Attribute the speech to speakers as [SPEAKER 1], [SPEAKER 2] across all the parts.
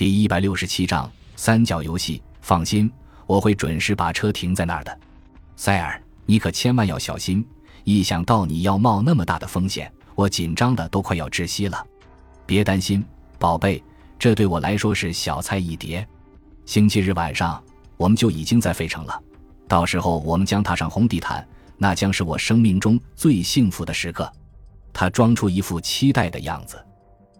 [SPEAKER 1] 第一百六十七章三角游戏。放心，我会准时把车停在那儿的。塞尔，你可千万要小心！一想到你要冒那么大的风险，我紧张的都快要窒息了。别担心，宝贝，这对我来说是小菜一碟。星期日晚上，我们就已经在费城了。到时候我们将踏上红地毯，那将是我生命中最幸福的时刻。他装出一副期待的样子。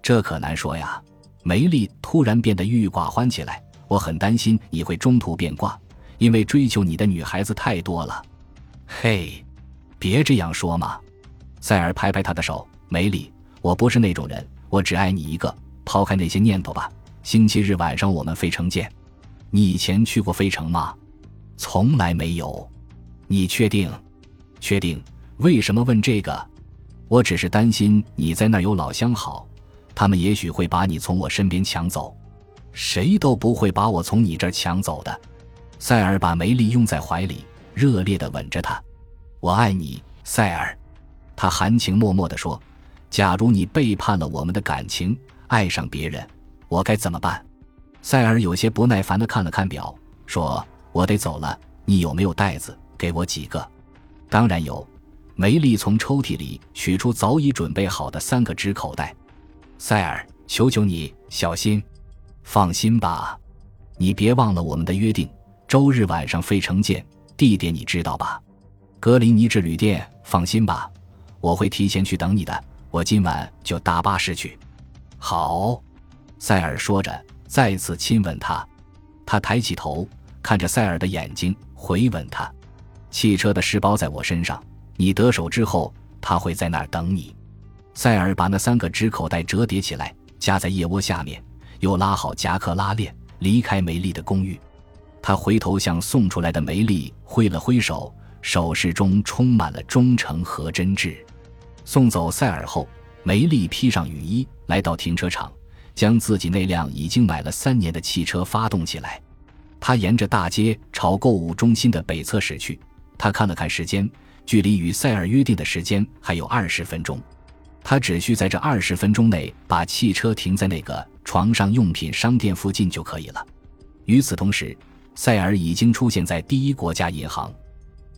[SPEAKER 1] 这可难说呀。梅丽突然变得郁郁寡欢起来，我很担心你会中途变卦，因为追求你的女孩子太多了。嘿，别这样说嘛！塞尔拍拍他的手。梅丽，我不是那种人，我只爱你一个。抛开那些念头吧。星期日晚上我们费城见。你以前去过费城吗？从来没有。你确定？确定？为什么问这个？我只是担心你在那儿有老相好。他们也许会把你从我身边抢走，谁都不会把我从你这儿抢走的。塞尔把梅丽拥在怀里，热烈地吻着她。我爱你，塞尔。他含情脉脉地说：“假如你背叛了我们的感情，爱上别人，我该怎么办？”塞尔有些不耐烦地看了看表，说：“我得走了。你有没有袋子？给我几个。”当然有。梅丽从抽屉里取出早已准备好的三个纸口袋。塞尔，求求你小心，放心吧，你别忘了我们的约定，周日晚上费城见，地点你知道吧？格林尼治旅店。放心吧，我会提前去等你的，我今晚就搭巴士去。好，塞尔说着，再次亲吻他。他抬起头，看着塞尔的眼睛，回吻他。汽车的尸包在我身上，你得手之后，他会在那儿等你。塞尔把那三个纸口袋折叠起来，夹在腋窝下面，又拉好夹克拉链，离开梅丽的公寓。他回头向送出来的梅丽挥了挥手，手势中充满了忠诚和真挚。送走塞尔后，梅丽披上雨衣，来到停车场，将自己那辆已经买了三年的汽车发动起来。他沿着大街朝购物中心的北侧驶去。他看了看时间，距离与塞尔约定的时间还有二十分钟。他只需在这二十分钟内把汽车停在那个床上用品商店附近就可以了。与此同时，塞尔已经出现在第一国家银行。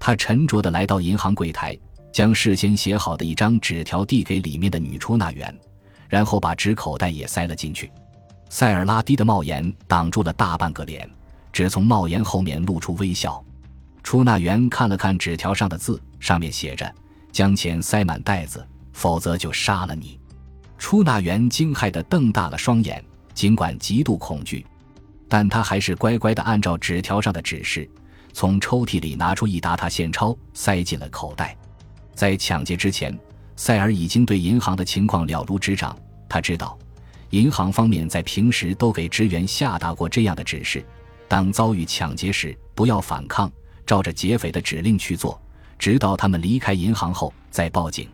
[SPEAKER 1] 他沉着地来到银行柜台，将事先写好的一张纸条递给里面的女出纳员，然后把纸口袋也塞了进去。塞尔拉低的帽檐挡住了大半个脸，只从帽檐后面露出微笑。出纳员看了看纸条上的字，上面写着：“将钱塞满袋子。”否则就杀了你！出纳员惊骇地瞪大了双眼，尽管极度恐惧，但他还是乖乖地按照纸条上的指示，从抽屉里拿出一沓沓现钞，塞进了口袋。在抢劫之前，塞尔已经对银行的情况了如指掌。他知道，银行方面在平时都给职员下达过这样的指示：当遭遇抢劫时，不要反抗，照着劫匪的指令去做，直到他们离开银行后再报警。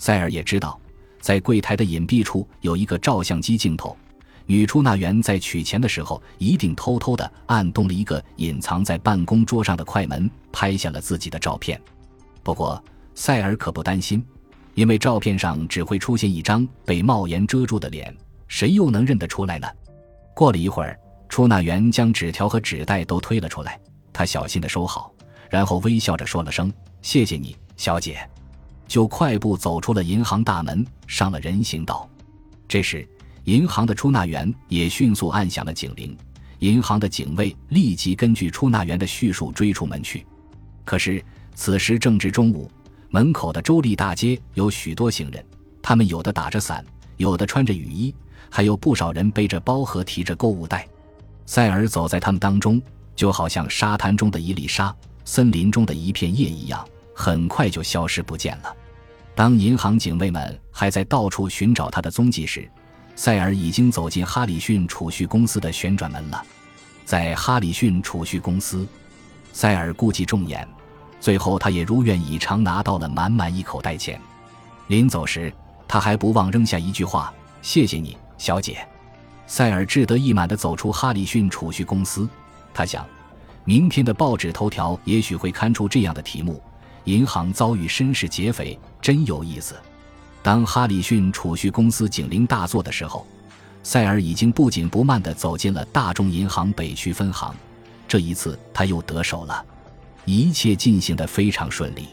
[SPEAKER 1] 塞尔也知道，在柜台的隐蔽处有一个照相机镜头。女出纳员在取钱的时候，一定偷偷地按动了一个隐藏在办公桌上的快门，拍下了自己的照片。不过，塞尔可不担心，因为照片上只会出现一张被帽檐遮住的脸，谁又能认得出来呢？过了一会儿，出纳员将纸条和纸袋都推了出来，他小心地收好，然后微笑着说了声：“谢谢你，小姐。”就快步走出了银行大门，上了人行道。这时，银行的出纳员也迅速按响了警铃。银行的警卫立即根据出纳员的叙述追出门去。可是，此时正值中午，门口的州立大街有许多行人，他们有的打着伞，有的穿着雨衣，还有不少人背着包和提着购物袋。塞尔走在他们当中，就好像沙滩中的一粒沙，森林中的一片叶一样，很快就消失不见了。当银行警卫们还在到处寻找他的踪迹时，塞尔已经走进哈里逊储蓄公司的旋转门了。在哈里逊储蓄公司，塞尔故伎重演，最后他也如愿以偿拿到了满满一口袋钱。临走时，他还不忘扔下一句话：“谢谢你，小姐。”塞尔志得意满地走出哈里逊储蓄公司。他想，明天的报纸头条也许会刊出这样的题目。银行遭遇绅士劫匪，真有意思。当哈里逊储蓄公司警铃大作的时候，塞尔已经不紧不慢地走进了大众银行北区分行。这一次，他又得手了，一切进行得非常顺利。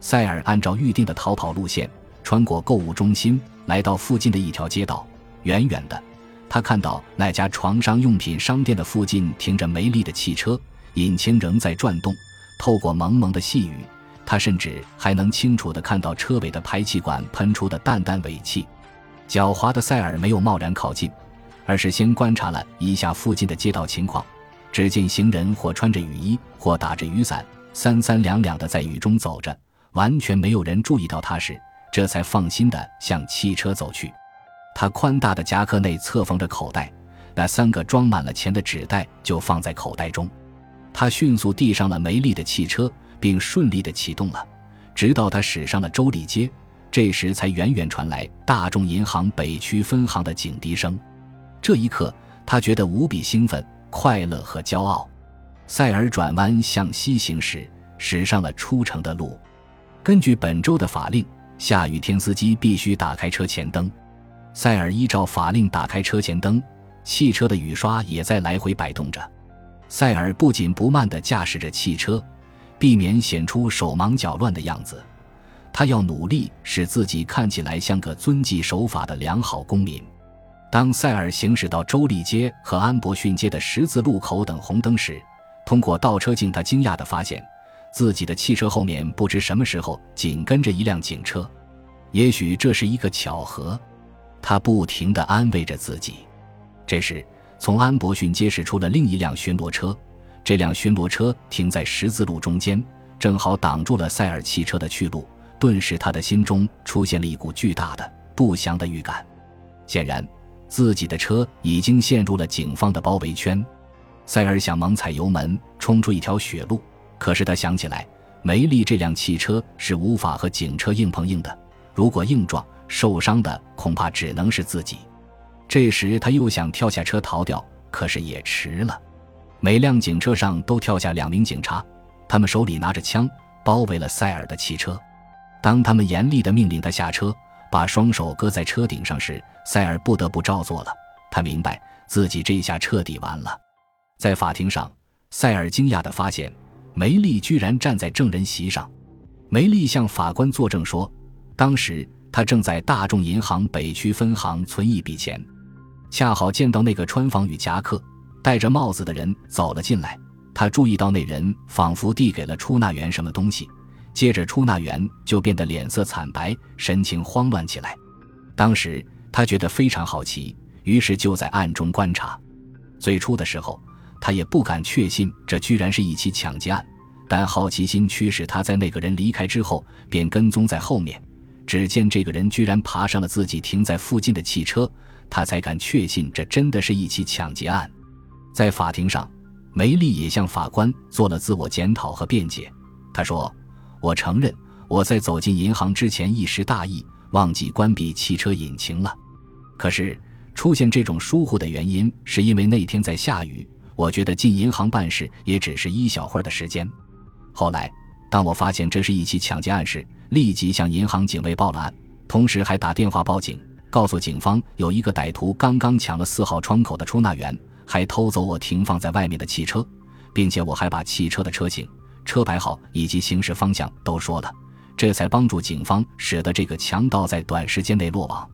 [SPEAKER 1] 塞尔按照预定的逃跑路线，穿过购物中心，来到附近的一条街道。远远的，他看到那家床上用品商店的附近停着梅丽的汽车，引擎仍在转动。透过蒙蒙的细雨，他甚至还能清楚地看到车尾的排气管喷出的淡淡尾气。狡猾的塞尔没有贸然靠近，而是先观察了一下附近的街道情况。只见行人或穿着雨衣，或打着雨伞，三三两两地在雨中走着，完全没有人注意到他时，这才放心地向汽车走去。他宽大的夹克内侧缝着口袋，那三个装满了钱的纸袋就放在口袋中。他迅速递上了梅丽的汽车，并顺利地启动了，直到他驶上了周立街。这时才远远传来大众银行北区分行的警笛声。这一刻，他觉得无比兴奋、快乐和骄傲。塞尔转弯向西行驶，驶上了出城的路。根据本州的法令，下雨天司机必须打开车前灯。塞尔依照法令打开车前灯，汽车的雨刷也在来回摆动着。塞尔不紧不慢地驾驶着汽车，避免显出手忙脚乱的样子。他要努力使自己看起来像个遵纪守法的良好公民。当塞尔行驶到州立街和安伯逊街的十字路口等红灯时，通过倒车镜，他惊讶地发现，自己的汽车后面不知什么时候紧跟着一辆警车。也许这是一个巧合，他不停地安慰着自己。这时，从安伯逊街驶出了另一辆巡逻车，这辆巡逻车停在十字路中间，正好挡住了塞尔汽车的去路。顿时，他的心中出现了一股巨大的不祥的预感。显然，自己的车已经陷入了警方的包围圈。塞尔想猛踩油门冲出一条血路，可是他想起来，梅丽这辆汽车是无法和警车硬碰硬的。如果硬撞，受伤的恐怕只能是自己。这时，他又想跳下车逃掉，可是也迟了。每辆警车上都跳下两名警察，他们手里拿着枪，包围了塞尔的汽车。当他们严厉地命令他下车，把双手搁在车顶上时，塞尔不得不照做了。他明白自己这下彻底完了。在法庭上，塞尔惊讶地发现，梅丽居然站在证人席上。梅丽向法官作证说，当时他正在大众银行北区分行存一笔钱，恰好见到那个穿防雨夹克、戴着帽子的人走了进来。他注意到那人仿佛递给了出纳员什么东西。接着，出纳员就变得脸色惨白，神情慌乱起来。当时他觉得非常好奇，于是就在暗中观察。最初的时候，他也不敢确信这居然是一起抢劫案，但好奇心驱使他在那个人离开之后，便跟踪在后面。只见这个人居然爬上了自己停在附近的汽车，他才敢确信这真的是一起抢劫案。在法庭上，梅丽也向法官做了自我检讨和辩解。他说。我承认，我在走进银行之前一时大意，忘记关闭汽车引擎了。可是出现这种疏忽的原因，是因为那天在下雨。我觉得进银行办事也只是一小会儿的时间。后来，当我发现这是一起抢劫案时，立即向银行警卫报了案，同时还打电话报警，告诉警方有一个歹徒刚刚抢了四号窗口的出纳员，还偷走我停放在外面的汽车，并且我还把汽车的车型。车牌号以及行驶方向都说了，这才帮助警方使得这个强盗在短时间内落网。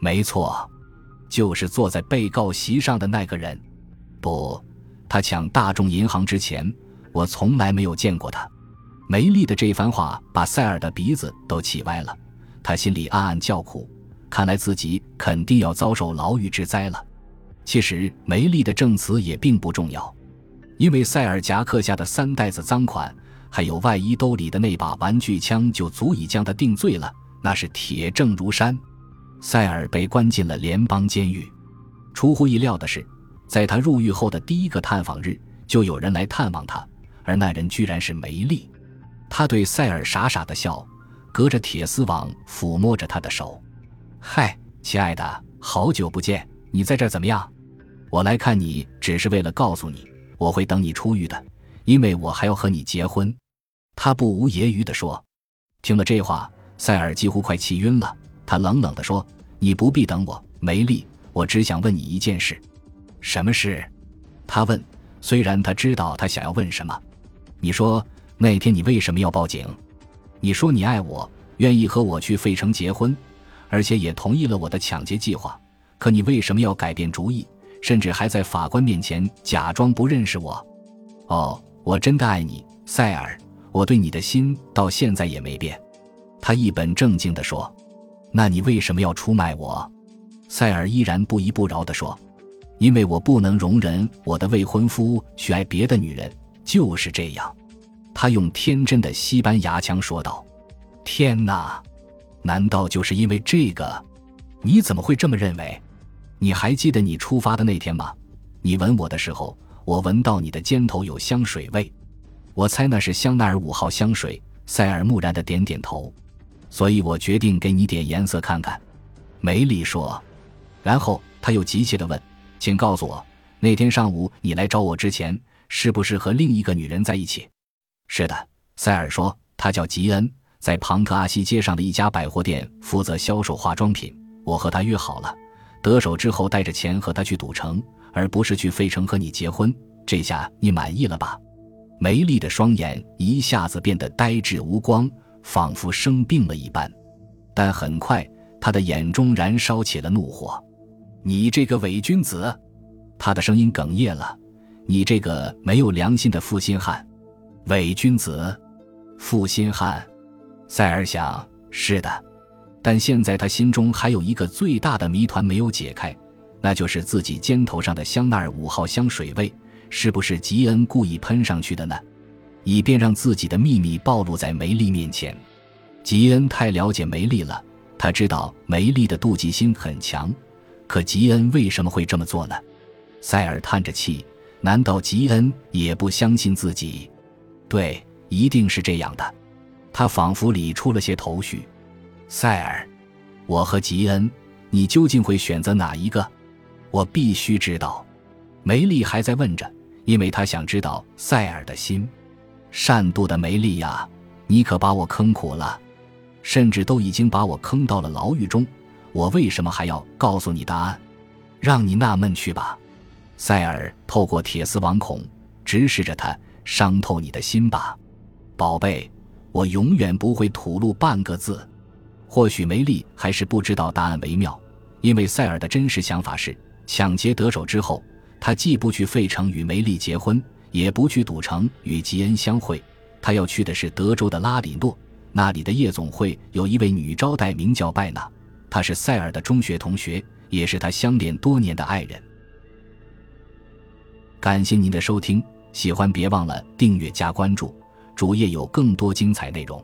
[SPEAKER 1] 没错，就是坐在被告席上的那个人。不，他抢大众银行之前，我从来没有见过他。梅丽的这番话把塞尔的鼻子都气歪了，他心里暗暗叫苦，看来自己肯定要遭受牢狱之灾了。其实梅丽的证词也并不重要。因为塞尔夹克下的三袋子赃款，还有外衣兜里的那把玩具枪，就足以将他定罪了。那是铁证如山。塞尔被关进了联邦监狱。出乎意料的是，在他入狱后的第一个探访日，就有人来探望他，而那人居然是梅丽。他对塞尔傻傻的笑，隔着铁丝网抚摸着他的手：“嗨，亲爱的，好久不见，你在这儿怎么样？我来看你，只是为了告诉你。”我会等你出狱的，因为我还要和你结婚。”他不无揶揄地说。听了这话，塞尔几乎快气晕了。他冷冷地说：“你不必等我，梅丽，我只想问你一件事。什么事？他问。虽然他知道他想要问什么。你说那天你为什么要报警？你说你爱我，愿意和我去费城结婚，而且也同意了我的抢劫计划。可你为什么要改变主意，甚至还在法官面前假装不认识我？哦，我真的爱你，塞尔。我对你的心到现在也没变。他一本正经地说。那你为什么要出卖我？塞尔依然不依不饶地说。因为我不能容忍我的未婚夫去爱别的女人，就是这样。他用天真的西班牙腔说道：“天哪，难道就是因为这个？你怎么会这么认为？你还记得你出发的那天吗？你吻我的时候，我闻到你的肩头有香水味，我猜那是香奈儿五号香水。”塞尔木然的点点头。所以我决定给你点颜色看看。”梅丽说。然后他又急切地问。请告诉我，那天上午你来找我之前，是不是和另一个女人在一起？是的，塞尔说，她叫吉恩，在庞特阿西街上的一家百货店负责销售化妆品。我和她约好了，得手之后带着钱和他去赌城，而不是去费城和你结婚。这下你满意了吧？梅丽的双眼一下子变得呆滞无光，仿佛生病了一般。但很快，她的眼中燃烧起了怒火。你这个伪君子，他的声音哽咽了。你这个没有良心的负心汉，伪君子，负心汉。塞尔想，是的，但现在他心中还有一个最大的谜团没有解开，那就是自己肩头上的香奈儿五号香水味是不是吉恩故意喷上去的呢？以便让自己的秘密暴露在梅丽面前。吉恩太了解梅丽了，他知道梅丽的妒忌心很强。可吉恩为什么会这么做呢？塞尔叹着气，难道吉恩也不相信自己？对，一定是这样的。他仿佛理出了些头绪。塞尔，我和吉恩，你究竟会选择哪一个？我必须知道。梅丽还在问着，因为她想知道塞尔的心。善妒的梅丽呀，你可把我坑苦了，甚至都已经把我坑到了牢狱中。我为什么还要告诉你答案？让你纳闷去吧。塞尔透过铁丝网孔直视着他，伤透你的心吧，宝贝。我永远不会吐露半个字。或许梅丽还是不知道答案为妙，因为塞尔的真实想法是：抢劫得手之后，他既不去费城与梅丽结婚，也不去赌城与吉恩相会，他要去的是德州的拉里诺，那里的夜总会有一位女招待，名叫拜纳，她是塞尔的中学同学，也是他相恋多年的爱人。感谢您的收听，喜欢别忘了订阅加关注，主页有更多精彩内容。